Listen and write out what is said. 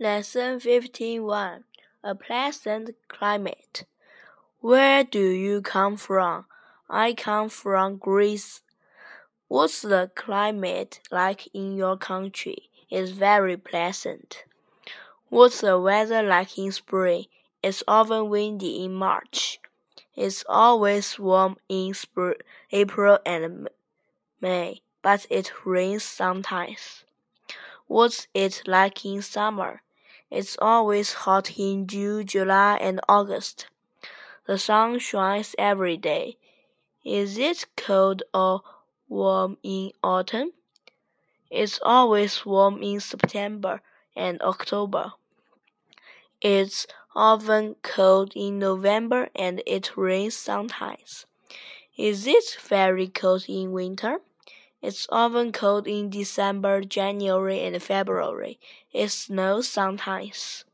Lesson 51 A Pleasant Climate. Where do you come from? I come from Greece. What's the climate like in your country? It's very pleasant. What's the weather like in spring? It's often windy in March. It's always warm in spring, April and May, but it rains sometimes. What's it like in summer? It's always hot in June, July, and August. The sun shines every day. Is it cold or warm in autumn? It's always warm in September and October. It's often cold in November and it rains sometimes. Is it very cold in winter? It's often cold in December, January, and February. It snows sometimes.